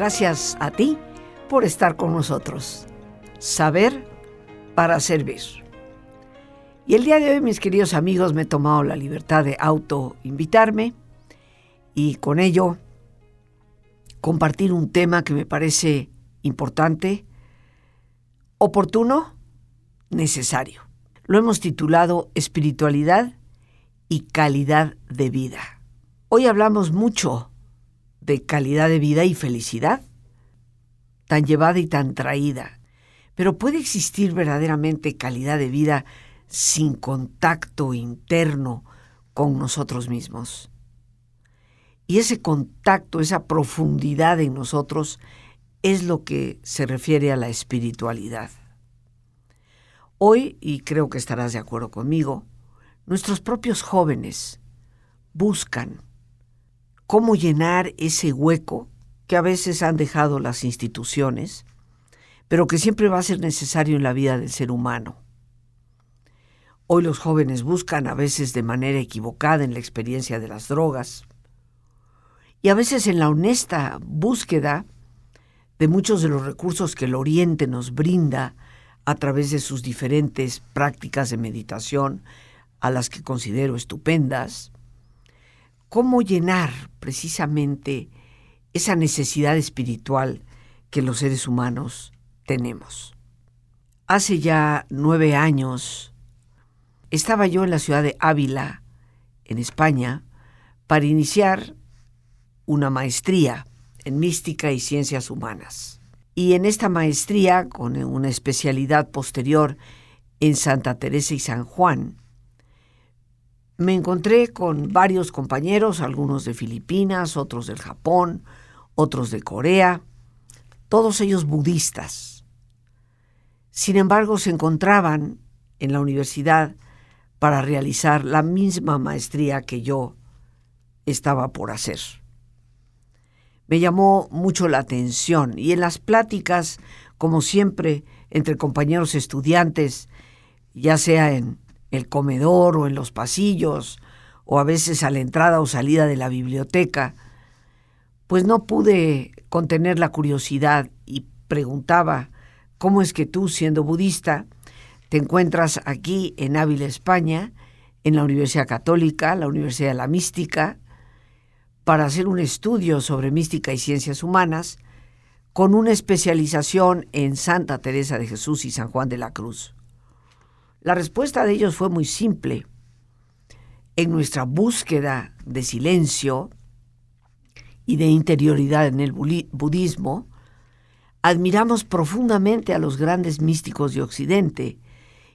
Gracias a ti por estar con nosotros. Saber para servir. Y el día de hoy, mis queridos amigos, me he tomado la libertad de auto-invitarme y con ello compartir un tema que me parece importante, oportuno, necesario. Lo hemos titulado Espiritualidad y calidad de vida. Hoy hablamos mucho de calidad de vida y felicidad, tan llevada y tan traída. Pero ¿puede existir verdaderamente calidad de vida sin contacto interno con nosotros mismos? Y ese contacto, esa profundidad en nosotros es lo que se refiere a la espiritualidad. Hoy, y creo que estarás de acuerdo conmigo, nuestros propios jóvenes buscan cómo llenar ese hueco que a veces han dejado las instituciones, pero que siempre va a ser necesario en la vida del ser humano. Hoy los jóvenes buscan a veces de manera equivocada en la experiencia de las drogas y a veces en la honesta búsqueda de muchos de los recursos que el Oriente nos brinda a través de sus diferentes prácticas de meditación, a las que considero estupendas, cómo llenar precisamente esa necesidad espiritual que los seres humanos tenemos. Hace ya nueve años estaba yo en la ciudad de Ávila, en España, para iniciar una maestría en mística y ciencias humanas. Y en esta maestría, con una especialidad posterior en Santa Teresa y San Juan, me encontré con varios compañeros, algunos de Filipinas, otros del Japón, otros de Corea, todos ellos budistas. Sin embargo, se encontraban en la universidad para realizar la misma maestría que yo estaba por hacer. Me llamó mucho la atención y en las pláticas, como siempre, entre compañeros estudiantes, ya sea en el comedor o en los pasillos, o a veces a la entrada o salida de la biblioteca, pues no pude contener la curiosidad y preguntaba, ¿cómo es que tú, siendo budista, te encuentras aquí en Ávila, España, en la Universidad Católica, la Universidad de la Mística, para hacer un estudio sobre mística y ciencias humanas, con una especialización en Santa Teresa de Jesús y San Juan de la Cruz? La respuesta de ellos fue muy simple. En nuestra búsqueda de silencio y de interioridad en el budismo, admiramos profundamente a los grandes místicos de Occidente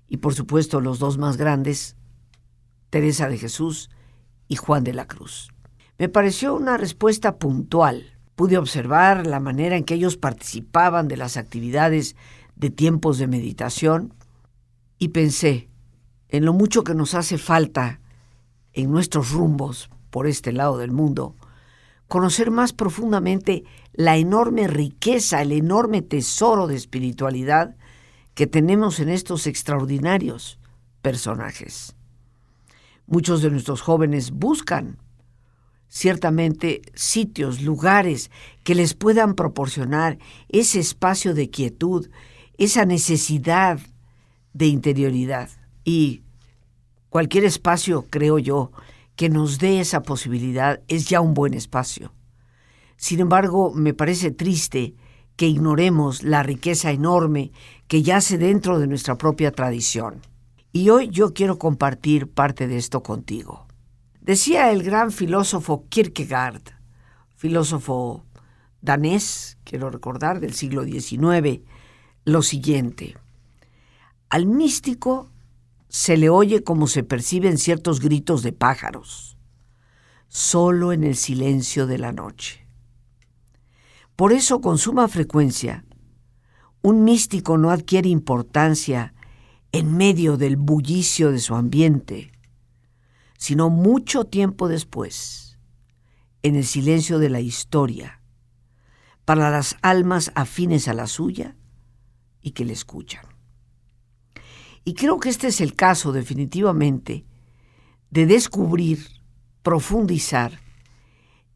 y por supuesto los dos más grandes, Teresa de Jesús y Juan de la Cruz. Me pareció una respuesta puntual. Pude observar la manera en que ellos participaban de las actividades de tiempos de meditación y pensé en lo mucho que nos hace falta en nuestros rumbos por este lado del mundo, conocer más profundamente la enorme riqueza, el enorme tesoro de espiritualidad que tenemos en estos extraordinarios personajes. Muchos de nuestros jóvenes buscan ciertamente sitios, lugares que les puedan proporcionar ese espacio de quietud, esa necesidad de interioridad. Y cualquier espacio, creo yo, que nos dé esa posibilidad es ya un buen espacio. Sin embargo, me parece triste que ignoremos la riqueza enorme que yace dentro de nuestra propia tradición. Y hoy yo quiero compartir parte de esto contigo. Decía el gran filósofo Kierkegaard, filósofo danés, quiero recordar, del siglo XIX, lo siguiente. Al místico se le oye como se perciben ciertos gritos de pájaros, solo en el silencio de la noche. Por eso, con suma frecuencia, un místico no adquiere importancia en medio del bullicio de su ambiente, sino mucho tiempo después, en el silencio de la historia, para las almas afines a la suya y que le escuchan. Y creo que este es el caso definitivamente de descubrir, profundizar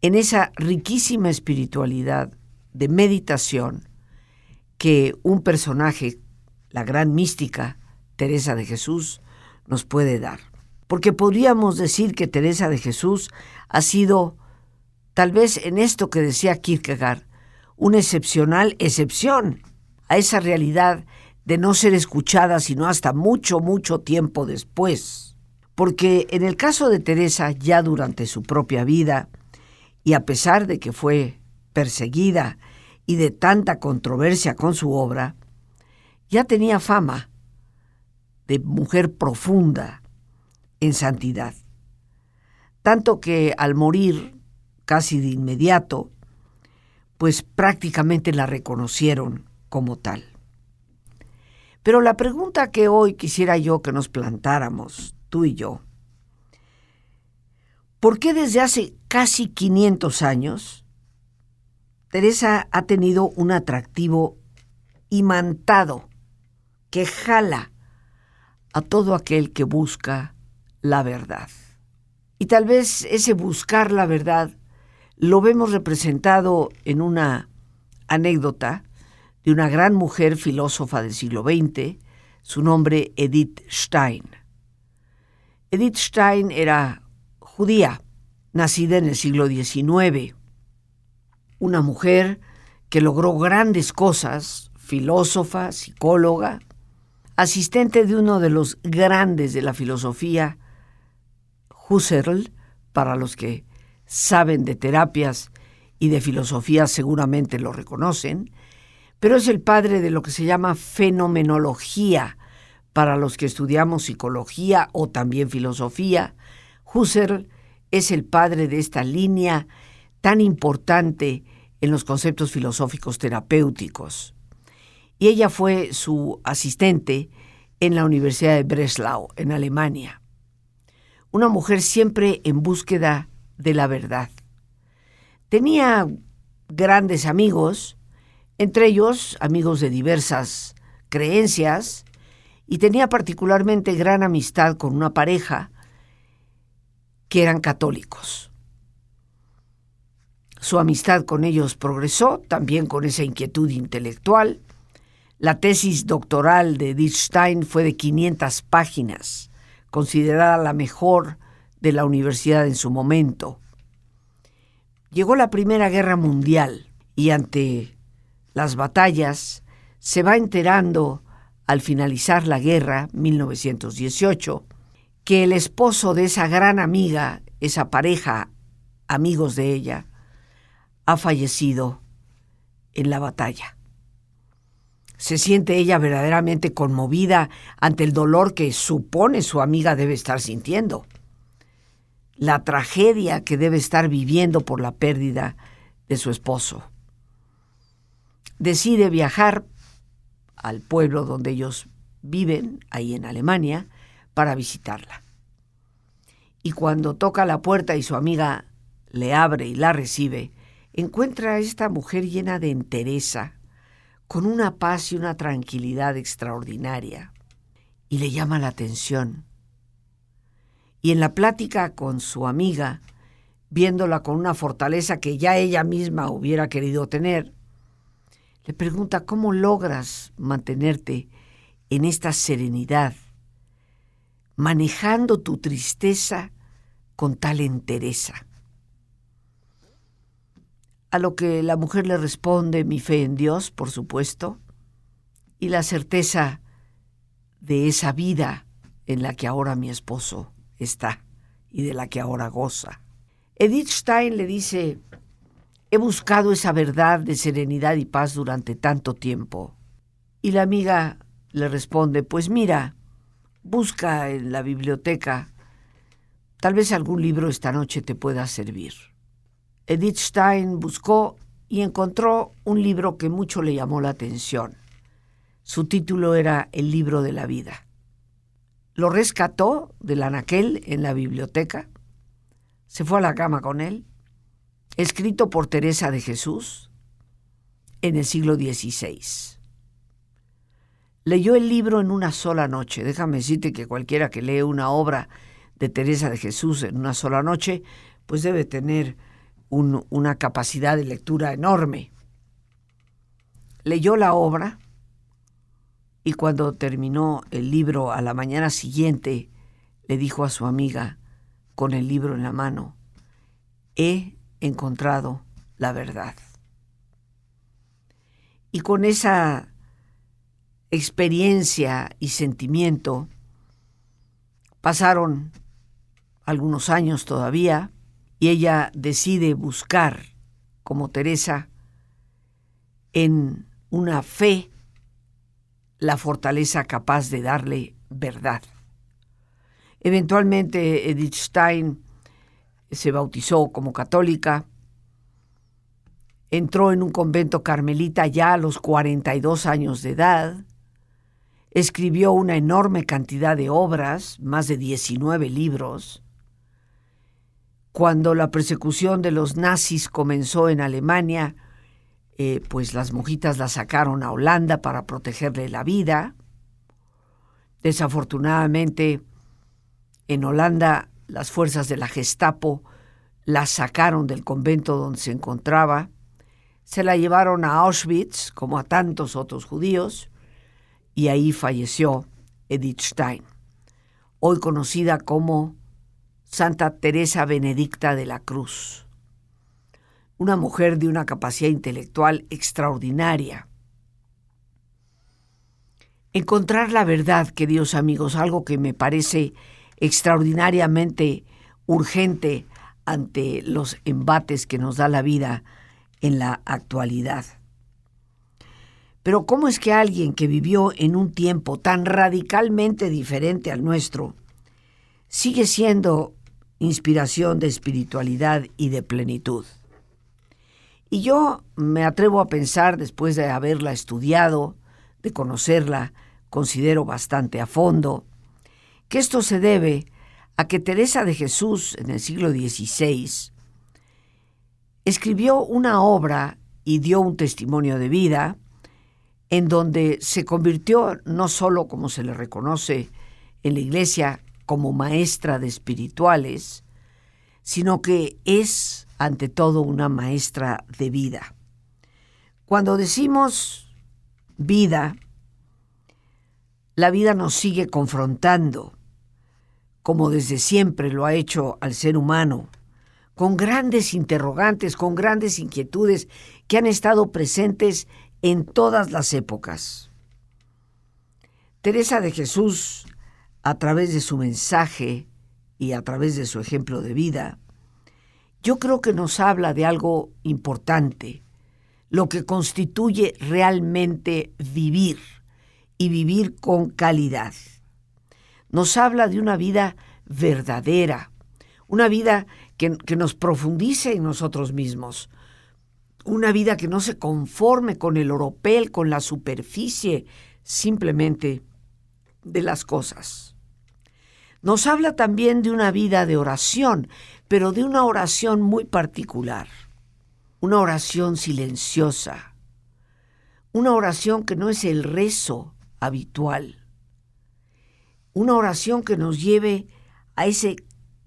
en esa riquísima espiritualidad de meditación que un personaje, la gran mística Teresa de Jesús, nos puede dar. Porque podríamos decir que Teresa de Jesús ha sido, tal vez en esto que decía Kierkegaard, una excepcional excepción a esa realidad de no ser escuchada sino hasta mucho, mucho tiempo después. Porque en el caso de Teresa, ya durante su propia vida, y a pesar de que fue perseguida y de tanta controversia con su obra, ya tenía fama de mujer profunda en santidad. Tanto que al morir, casi de inmediato, pues prácticamente la reconocieron como tal. Pero la pregunta que hoy quisiera yo que nos plantáramos, tú y yo, ¿por qué desde hace casi 500 años Teresa ha tenido un atractivo imantado que jala a todo aquel que busca la verdad? Y tal vez ese buscar la verdad lo vemos representado en una anécdota de una gran mujer filósofa del siglo XX, su nombre Edith Stein. Edith Stein era judía, nacida en el siglo XIX, una mujer que logró grandes cosas, filósofa, psicóloga, asistente de uno de los grandes de la filosofía, Husserl, para los que saben de terapias y de filosofía seguramente lo reconocen, pero es el padre de lo que se llama fenomenología para los que estudiamos psicología o también filosofía. Husserl es el padre de esta línea tan importante en los conceptos filosóficos terapéuticos. Y ella fue su asistente en la Universidad de Breslau, en Alemania. Una mujer siempre en búsqueda de la verdad. Tenía grandes amigos, entre ellos amigos de diversas creencias, y tenía particularmente gran amistad con una pareja que eran católicos. Su amistad con ellos progresó, también con esa inquietud intelectual. La tesis doctoral de Edith Stein fue de 500 páginas, considerada la mejor de la universidad en su momento. Llegó la Primera Guerra Mundial y ante las batallas, se va enterando al finalizar la guerra, 1918, que el esposo de esa gran amiga, esa pareja, amigos de ella, ha fallecido en la batalla. Se siente ella verdaderamente conmovida ante el dolor que supone su amiga debe estar sintiendo, la tragedia que debe estar viviendo por la pérdida de su esposo decide viajar al pueblo donde ellos viven, ahí en Alemania, para visitarla. Y cuando toca la puerta y su amiga le abre y la recibe, encuentra a esta mujer llena de entereza, con una paz y una tranquilidad extraordinaria, y le llama la atención. Y en la plática con su amiga, viéndola con una fortaleza que ya ella misma hubiera querido tener, le pregunta cómo logras mantenerte en esta serenidad, manejando tu tristeza con tal entereza. A lo que la mujer le responde mi fe en Dios, por supuesto, y la certeza de esa vida en la que ahora mi esposo está y de la que ahora goza. Edith Stein le dice, He buscado esa verdad de serenidad y paz durante tanto tiempo. Y la amiga le responde, pues mira, busca en la biblioteca. Tal vez algún libro esta noche te pueda servir. Edith Stein buscó y encontró un libro que mucho le llamó la atención. Su título era El libro de la vida. Lo rescató del anaquel en la biblioteca, se fue a la cama con él escrito por Teresa de Jesús en el siglo XVI. Leyó el libro en una sola noche. Déjame decirte que cualquiera que lee una obra de Teresa de Jesús en una sola noche, pues debe tener una capacidad de lectura enorme. leyó la obra y cuando terminó el libro a la mañana siguiente, le dijo a su amiga, con el libro en la mano, he encontrado la verdad. Y con esa experiencia y sentimiento, pasaron algunos años todavía y ella decide buscar, como Teresa, en una fe la fortaleza capaz de darle verdad. Eventualmente Edith Stein se bautizó como católica, entró en un convento carmelita ya a los 42 años de edad, escribió una enorme cantidad de obras, más de 19 libros. Cuando la persecución de los nazis comenzó en Alemania, eh, pues las monjitas la sacaron a Holanda para protegerle la vida. Desafortunadamente, en Holanda las fuerzas de la Gestapo la sacaron del convento donde se encontraba, se la llevaron a Auschwitz, como a tantos otros judíos, y ahí falleció Edith Stein, hoy conocida como Santa Teresa Benedicta de la Cruz una mujer de una capacidad intelectual extraordinaria. Encontrar la verdad, queridos amigos, algo que me parece extraordinariamente urgente ante los embates que nos da la vida en la actualidad. Pero ¿cómo es que alguien que vivió en un tiempo tan radicalmente diferente al nuestro sigue siendo inspiración de espiritualidad y de plenitud? Y yo me atrevo a pensar, después de haberla estudiado, de conocerla, considero bastante a fondo, que esto se debe a que Teresa de Jesús en el siglo XVI escribió una obra y dio un testimonio de vida en donde se convirtió no solo como se le reconoce en la iglesia como maestra de espirituales, sino que es ante todo una maestra de vida. Cuando decimos vida, la vida nos sigue confrontando, como desde siempre lo ha hecho al ser humano, con grandes interrogantes, con grandes inquietudes que han estado presentes en todas las épocas. Teresa de Jesús, a través de su mensaje y a través de su ejemplo de vida, yo creo que nos habla de algo importante, lo que constituye realmente vivir y vivir con calidad. Nos habla de una vida verdadera, una vida que, nos profundice en nosotros mismos, una vida que no se conforme con el oropel, con la superficie simplemente de las cosas. Nos habla también de una vida de oración, pero de una oración muy particular, una oración silenciosa, una oración que no es el rezo habitual, una oración que nos lleve a ese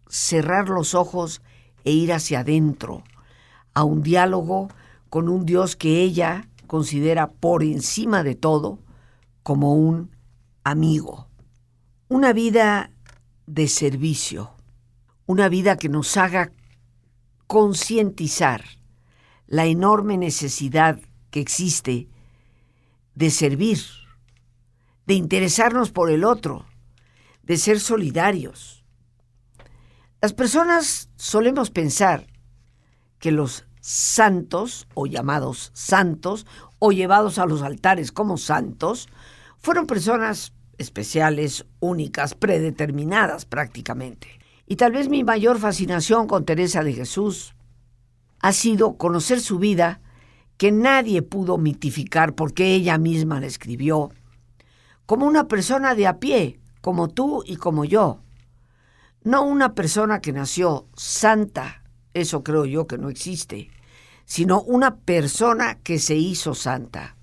cerrar los ojos e ir hacia adentro, a un diálogo con un Dios que ella considera por encima de todo como un amigo. Una vida de servicio una vida que nos haga concientizar la enorme necesidad que existe de servir, de interesarnos por el otro, de ser solidarios. Las personas solemos pensar que los santos, o llamados santos, o llevados a los altares como santos, fueron personas especiales, únicas, predeterminadas prácticamente. Y tal vez mi mayor fascinación con Teresa de Jesús ha sido conocer su vida que nadie pudo mitificar porque ella misma la escribió, como una persona de a pie, como tú y como yo. No una persona que nació santa, eso creo yo que no existe, sino una persona que se hizo santa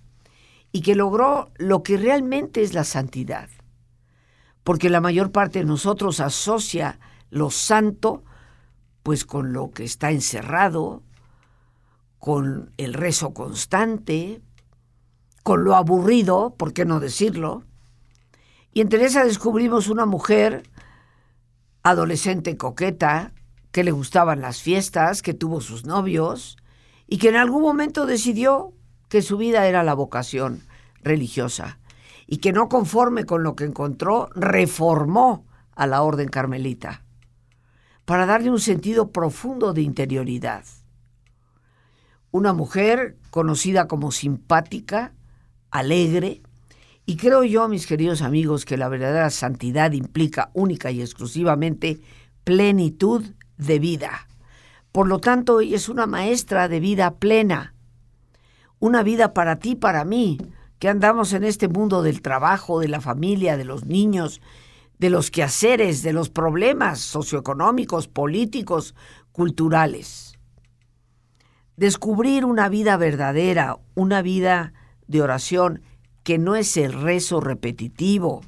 y que logró lo que realmente es la santidad. Porque la mayor parte de nosotros asocia lo santo, pues con lo que está encerrado, con el rezo constante, con lo aburrido, ¿por qué no decirlo? Y en Teresa descubrimos una mujer adolescente coqueta, que le gustaban las fiestas, que tuvo sus novios y que en algún momento decidió que su vida era la vocación religiosa y que no conforme con lo que encontró, reformó a la orden carmelita para darle un sentido profundo de interioridad. Una mujer conocida como simpática, alegre, y creo yo, mis queridos amigos, que la verdadera santidad implica única y exclusivamente plenitud de vida. Por lo tanto, ella es una maestra de vida plena. Una vida para ti, para mí, que andamos en este mundo del trabajo, de la familia, de los niños, de los quehaceres, de los problemas socioeconómicos, políticos, culturales. Descubrir una vida verdadera, una vida de oración, que no es el rezo repetitivo,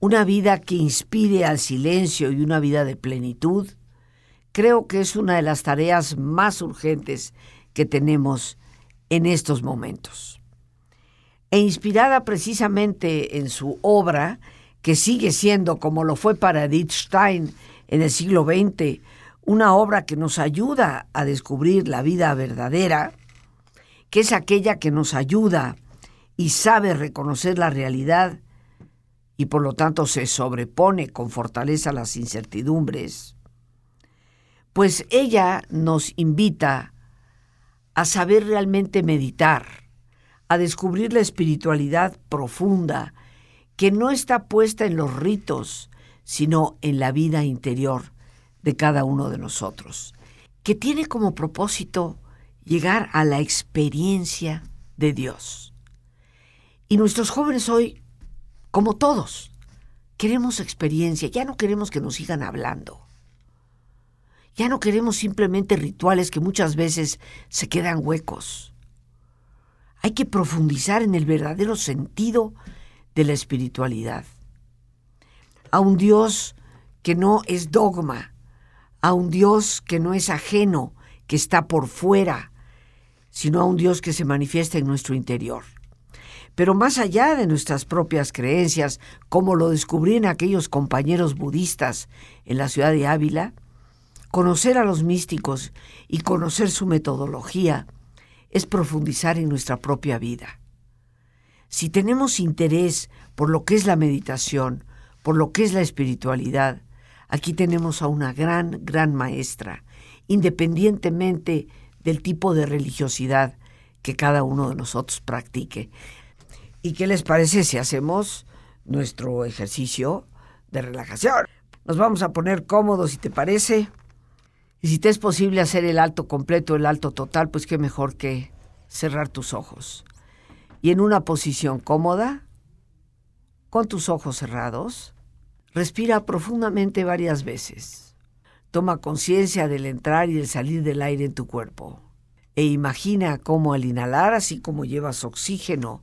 una vida que inspire al silencio y una vida de plenitud, creo que es una de las tareas más urgentes que tenemos en estos momentos. E inspirada precisamente en su obra, que sigue siendo, como lo fue para Edith Stein en el siglo XX, una obra que nos ayuda a descubrir la vida verdadera, que es aquella que nos ayuda y sabe reconocer la realidad y por lo tanto se sobrepone con fortaleza las incertidumbres, pues ella nos invita a saber realmente meditar, a descubrir la espiritualidad profunda que no está puesta en los ritos, sino en la vida interior de cada uno de nosotros, que tiene como propósito llegar a la experiencia de Dios. Y nuestros jóvenes hoy, como todos, queremos experiencia, ya no queremos que nos sigan hablando. Ya no queremos simplemente rituales que muchas veces se quedan huecos. Hay que profundizar en el verdadero sentido de la espiritualidad. A un Dios que no es dogma, a un Dios que no es ajeno, que está por fuera, sino a un Dios que se manifiesta en nuestro interior pero más allá de nuestras propias creencias, como lo descubrían aquellos compañeros budistas en la ciudad de Ávila, conocer a los místicos y conocer su metodología es profundizar en nuestra propia vida. Si tenemos interés por lo que es la meditación, por lo que es la espiritualidad, aquí tenemos a una gran, gran maestra, independientemente del tipo de religiosidad que cada uno de nosotros practique. ¿Y qué les parece si hacemos nuestro ejercicio de relajación? Nos vamos a poner cómodos, si te parece. Y si te es posible hacer el alto completo, el alto total, pues qué mejor que cerrar tus ojos. Y en una posición cómoda, con tus ojos cerrados, respira profundamente varias veces. Toma conciencia del entrar y el salir del aire en tu cuerpo. E imagina cómo al inhalar, así como llevas oxígeno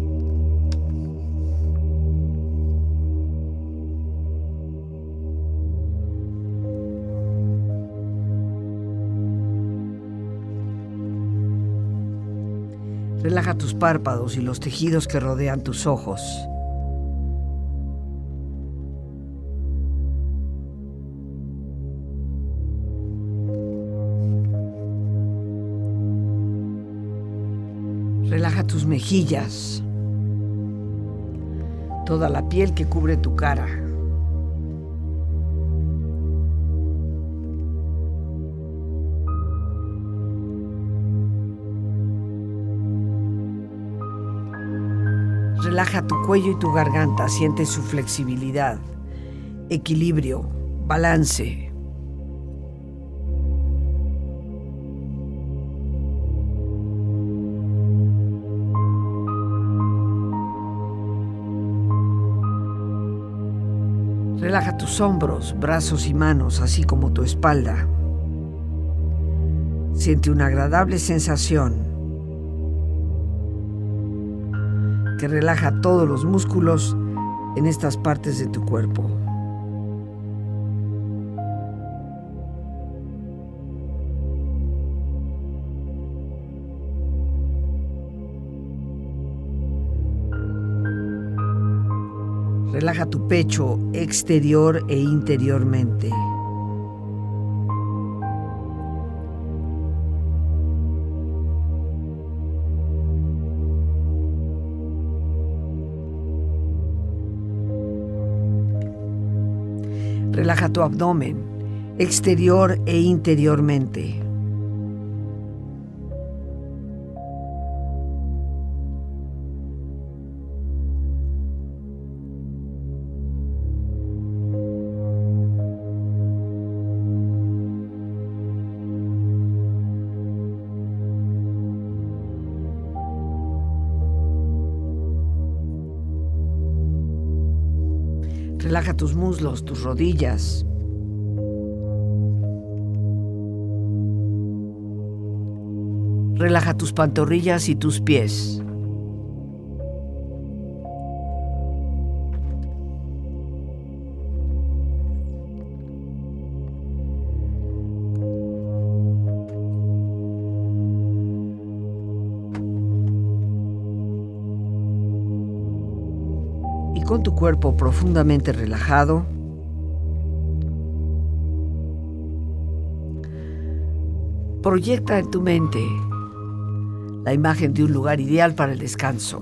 Relaja tus párpados y los tejidos que rodean tus ojos. Relaja tus mejillas, toda la piel que cubre tu cara. Relaja tu cuello y tu garganta, siente su flexibilidad, equilibrio, balance. Relaja tus hombros, brazos y manos, así como tu espalda. Siente una agradable sensación que relaja todos los músculos en estas partes de tu cuerpo. Relaja tu pecho exterior e interiormente. Relaja tu abdomen exterior e interiormente. Tus muslos, tus rodillas. Relaja tus pantorrillas y tus pies. Con tu cuerpo profundamente relajado, proyecta en tu mente la imagen de un lugar ideal para el descanso.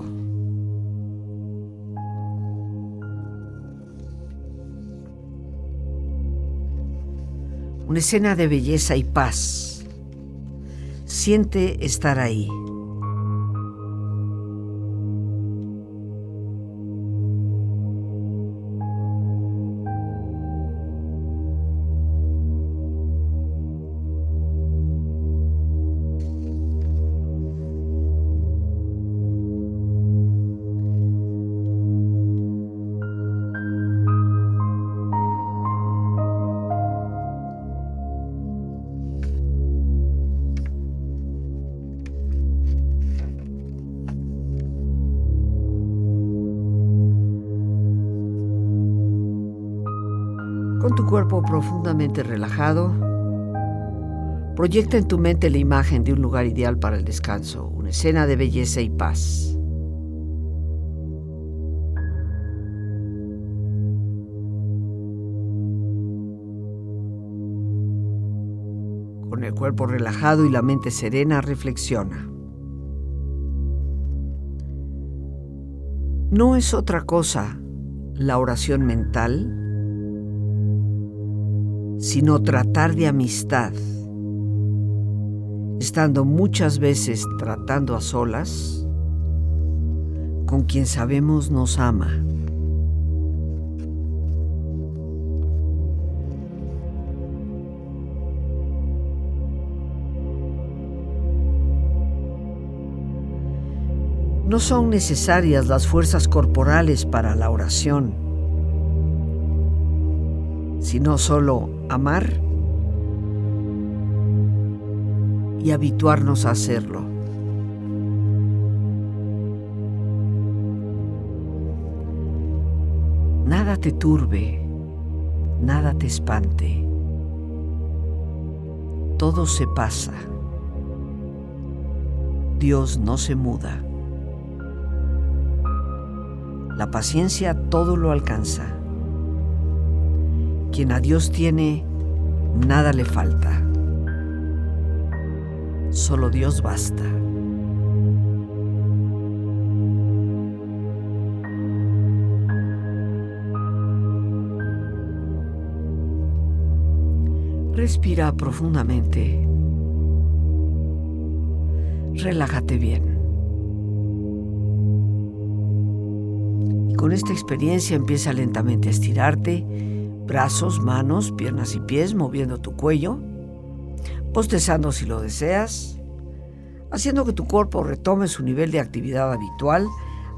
Una escena de belleza y paz. Siente estar ahí. Con tu cuerpo profundamente relajado, proyecta en tu mente la imagen de un lugar ideal para el descanso, una escena de belleza y paz. Con el cuerpo relajado y la mente serena, reflexiona. No es otra cosa la oración mental sino tratar de amistad, estando muchas veces tratando a solas con quien sabemos nos ama. No son necesarias las fuerzas corporales para la oración, sino solo amar y habituarnos a hacerlo. Nada te turbe, nada te espante. Todo se pasa. Dios no se muda. La paciencia todo lo alcanza. Quien a Dios tiene, nada le falta. Solo Dios basta. Respira profundamente. Relájate bien. con esta experiencia empieza lentamente a estirarte, brazos, manos, piernas y pies, moviendo tu cuello, postezando si lo deseas, haciendo que tu cuerpo retome su nivel de actividad habitual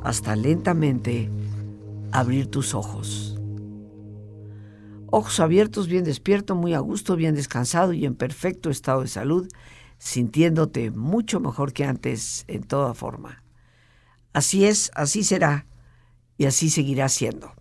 hasta lentamente abrir tus ojos. Ojos abiertos, bien despierto, muy a gusto, bien descansado y en perfecto estado de salud, sintiéndote mucho mejor que antes en toda forma. Así es, así será y así seguirá siendo.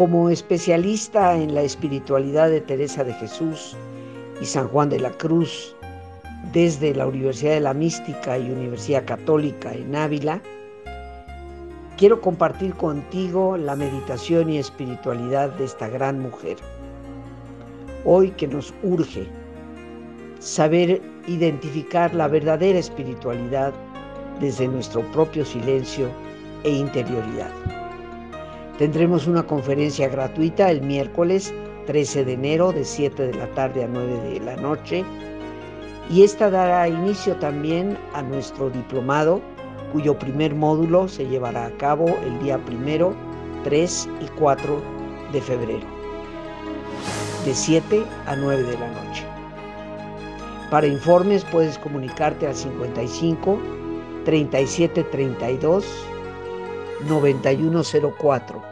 Como especialista en la espiritualidad de Teresa de Jesús y San Juan de la Cruz, desde la Universidad de la Mística y Universidad Católica en Ávila, quiero compartir contigo la meditación y espiritualidad de esta gran mujer. Hoy que nos urge saber identificar la verdadera espiritualidad desde nuestro propio silencio e interioridad. Tendremos una conferencia gratuita el miércoles 13 de enero de 7 de la tarde a 9 de la noche y esta dará inicio también a nuestro diplomado cuyo primer módulo se llevará a cabo el día primero, 3 y 4 de febrero, de 7 a 9 de la noche. Para informes puedes comunicarte al 55 37 32 9104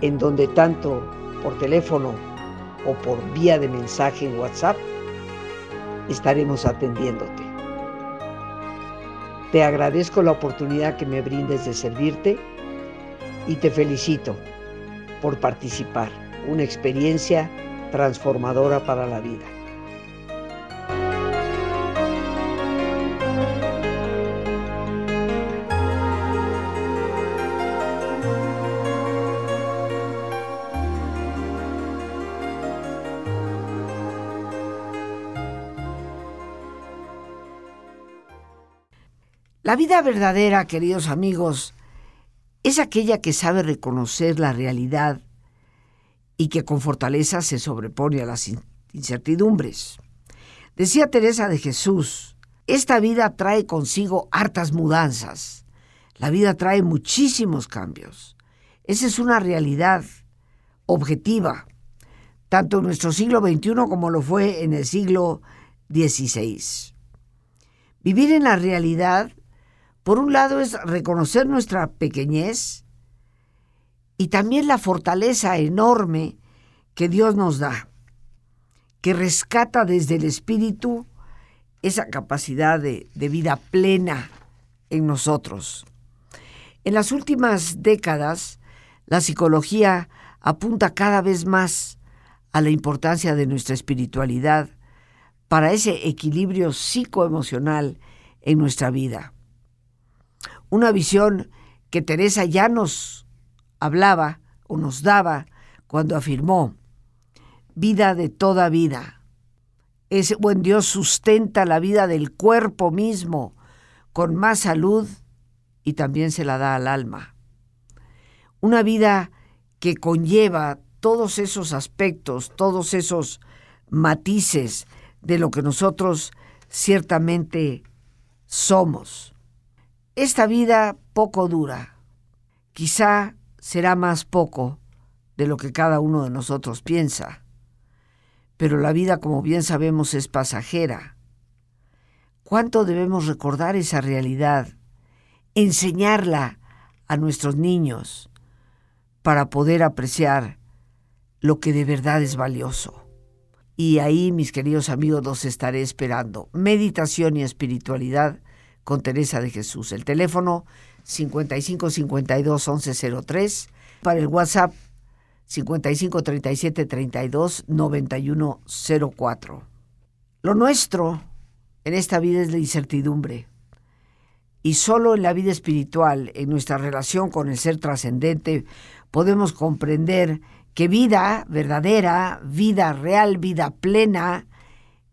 en donde tanto por teléfono o por vía de mensaje en WhatsApp estaremos atendiéndote. Te agradezco la oportunidad que me brindes de servirte y te felicito por participar, una experiencia transformadora para la vida. La vida verdadera, queridos amigos, es aquella que sabe reconocer la realidad y que con fortaleza se sobrepone a las incertidumbres. Decía Teresa de Jesús, esta vida trae consigo hartas mudanzas. La vida trae muchísimos cambios. Esa es una realidad objetiva, tanto en nuestro siglo XXI como lo fue en el siglo XVI. Vivir en la realidad por un lado es reconocer nuestra pequeñez y también la fortaleza enorme que Dios nos da, que rescata desde el espíritu esa capacidad de, vida plena en nosotros. En las últimas décadas, la psicología apunta cada vez más a la importancia de nuestra espiritualidad para ese equilibrio psicoemocional en nuestra vida una visión que Teresa ya nos hablaba o nos daba cuando afirmó, vida de toda vida. Ese buen Dios sustenta la vida del cuerpo mismo con más salud y también se la da al alma. Una vida que conlleva todos esos aspectos, todos esos matices de lo que nosotros ciertamente somos. Esta vida poco dura. Quizá será más poco de lo que cada uno de nosotros piensa. Pero la vida, como bien sabemos, es pasajera. ¿Cuánto debemos recordar esa realidad? Enseñarla a nuestros niños para poder apreciar lo que de verdad es valioso. Y ahí, mis queridos amigos, los estaré esperando. Meditación y espiritualidad con Teresa de Jesús. El teléfono 5552 1103 para el WhatsApp 5537 32 9104. Lo nuestro en esta vida es la incertidumbre. Y solo en la vida espiritual, en nuestra relación con el ser trascendente, podemos comprender que vida verdadera, vida real, vida plena,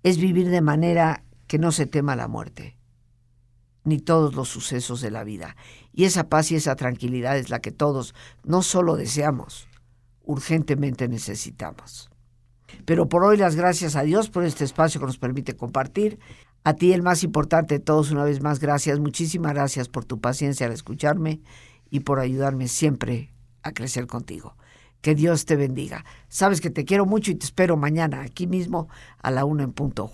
es vivir de manera que no se tema la muerte ni todos los sucesos de la vida. Y esa paz y esa tranquilidad es la que todos no solo deseamos, urgentemente necesitamos. Pero por hoy las gracias a Dios por este espacio que nos permite compartir. A ti el más importante de todos, una vez más, gracias. Muchísimas gracias por tu paciencia al escucharme y por ayudarme siempre a crecer contigo. Que Dios te bendiga. Sabes que te quiero mucho y te espero mañana aquí mismo a la una en punto.